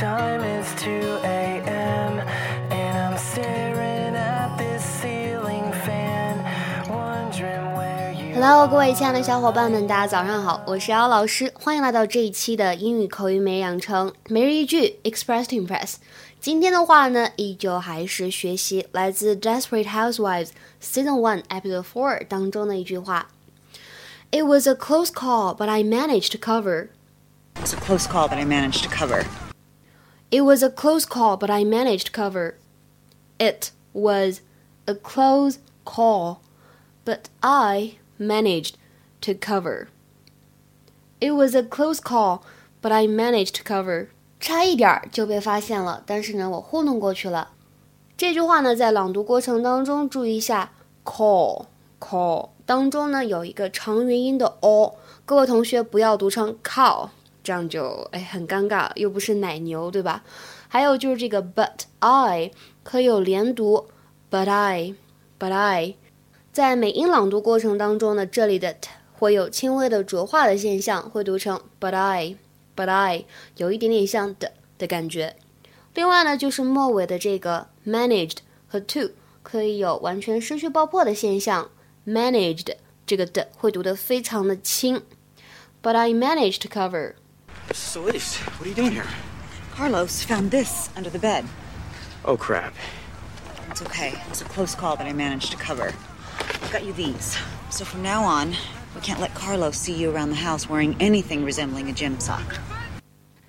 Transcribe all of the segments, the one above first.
time is 2 a.m. and I'm staring at this ceiling fan, wondering where you Hello，各位亲爱的小伙伴们，大家早上好，我是姚老师，欢迎来到这一期的英语口语每日养成每日一句 Express to Impress。今天的话呢，依旧还是学习来自《Desperate Housewives》Season One Episode Four 当中的一句话。It was a close call, but I managed to cover. It was a close call, but I managed to cover. It was a close call, but I managed to cover. It was a close call, but I managed to cover. It was a close call, but I managed to cover. 差一点儿就被发现了，但是呢，我糊弄过去了。这句话呢，在朗读过程当中注意一下，call call 当中呢有一个长元音的 o，各位同学不要读成 cow， 这样就哎很尴尬，又不是奶牛，对吧？还有就是这个 but I 可有连读，but I but I，在美音朗读过程当中呢，这里的 t 会有轻微的浊化的现象，会读成 but I but I，有一点点像的的感觉。另外呢，就是末尾的这个 managed 和 to 可以有完全失去爆破的现象，managed 这个的会读得非常的轻。But I managed to cover. Celeste, what are you doing here? Carlos found this under the bed. Oh, crap. It's okay. It was a close call, but I managed to cover. I've got you these. So from now on, we can't let Carlos see you around the house wearing anything resembling a gym sock.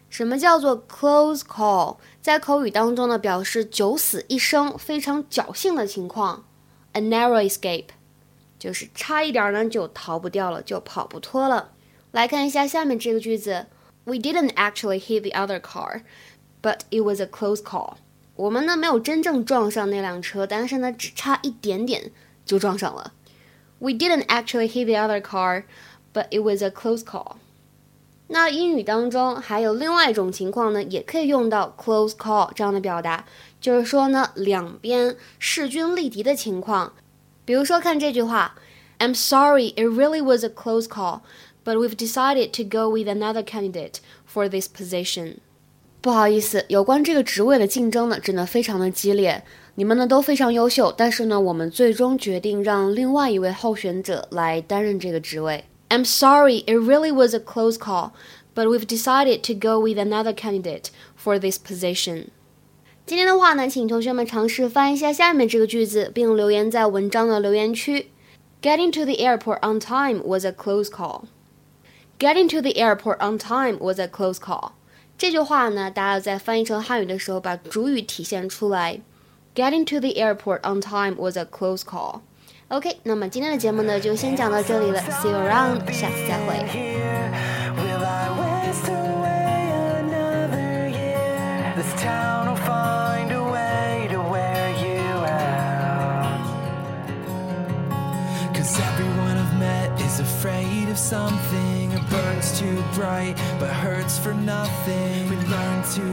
什么叫做 close call？在口语当中呢，表示九死一生、非常侥幸的情况。A narrow escape，就是差一点呢就逃不掉了，就跑不脱了。来看一下下面这个句子 ：We didn't actually hit the other car, but it was a close call。我们呢没有真正撞上那辆车，但是呢只差一点点就撞上了。We didn't actually hit the other car, but it was a close call。那英语当中还有另外一种情况呢，也可以用到 close call 这样的表达，就是说呢，两边势均力敌的情况。比如说看这句话 ，I'm sorry, it really was a close call, but we've decided to go with another candidate for this position. 不好意思，有关这个职位的竞争呢，真的非常的激烈，你们呢都非常优秀，但是呢，我们最终决定让另外一位候选者来担任这个职位。I'm sorry, it really was a close call, but we've decided to go with another candidate for this position. 今天的话呢，请同学们尝试翻译一下下面这个句子，并留言在文章的留言区。 Getting to the airport on time was a close call. Getting to the airport on time was a close call. 这句话呢，大家在翻译成汉语的时候，把主语体现出来。Getting to the airport on time was a close call. OK，那么今天的节目呢，就先讲到这里了。See you around，下次再会。 Everyone I've met is afraid of something. It burns too bright, but hurts for nothing. We learn to